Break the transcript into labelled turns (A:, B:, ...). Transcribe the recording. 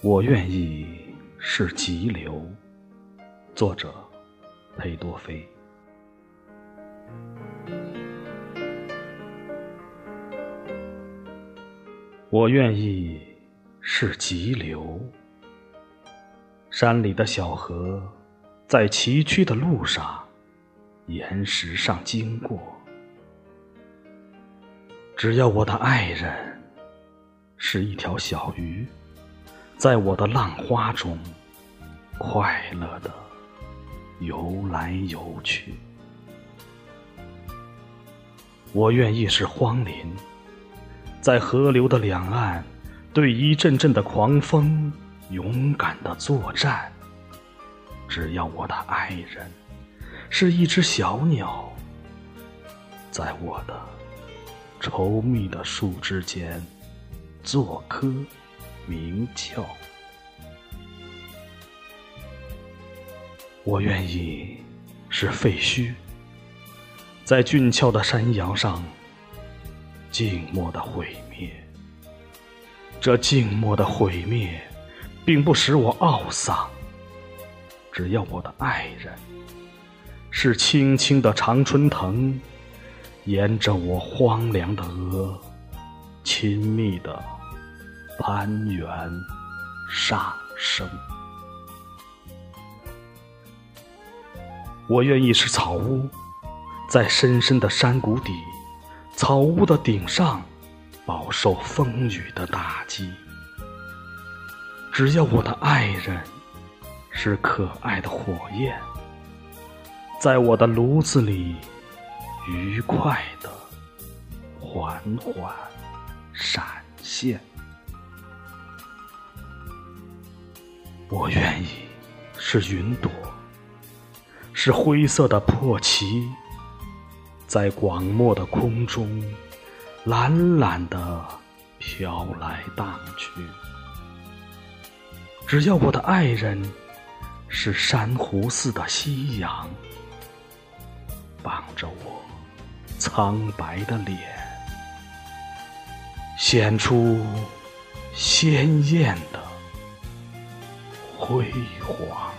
A: 我愿意是急流。作者：裴多菲。我愿意是急流。山里的小河，在崎岖的路上、岩石上经过。只要我的爱人是一条小鱼。在我的浪花中，快乐的游来游去。我愿意是荒林，在河流的两岸，对一阵阵的狂风勇敢的作战。只要我的爱人是一只小鸟，在我的稠密的树枝间做客。鸣叫，我愿意是废墟，在峻峭的山崖上静默的毁灭。这静默的毁灭，并不使我懊丧。只要我的爱人是青青的常春藤，沿着我荒凉的额，亲密的。攀援上升，我愿意是草屋，在深深的山谷底，草屋的顶上，饱受风雨的打击。只要我的爱人是可爱的火焰，在我的炉子里，愉快的缓缓闪现。我愿意是云朵，是灰色的破旗，在广漠的空中懒懒的飘来荡去。只要我的爱人是珊瑚似的夕阳，傍着我苍白的脸，显出鲜艳的。辉煌。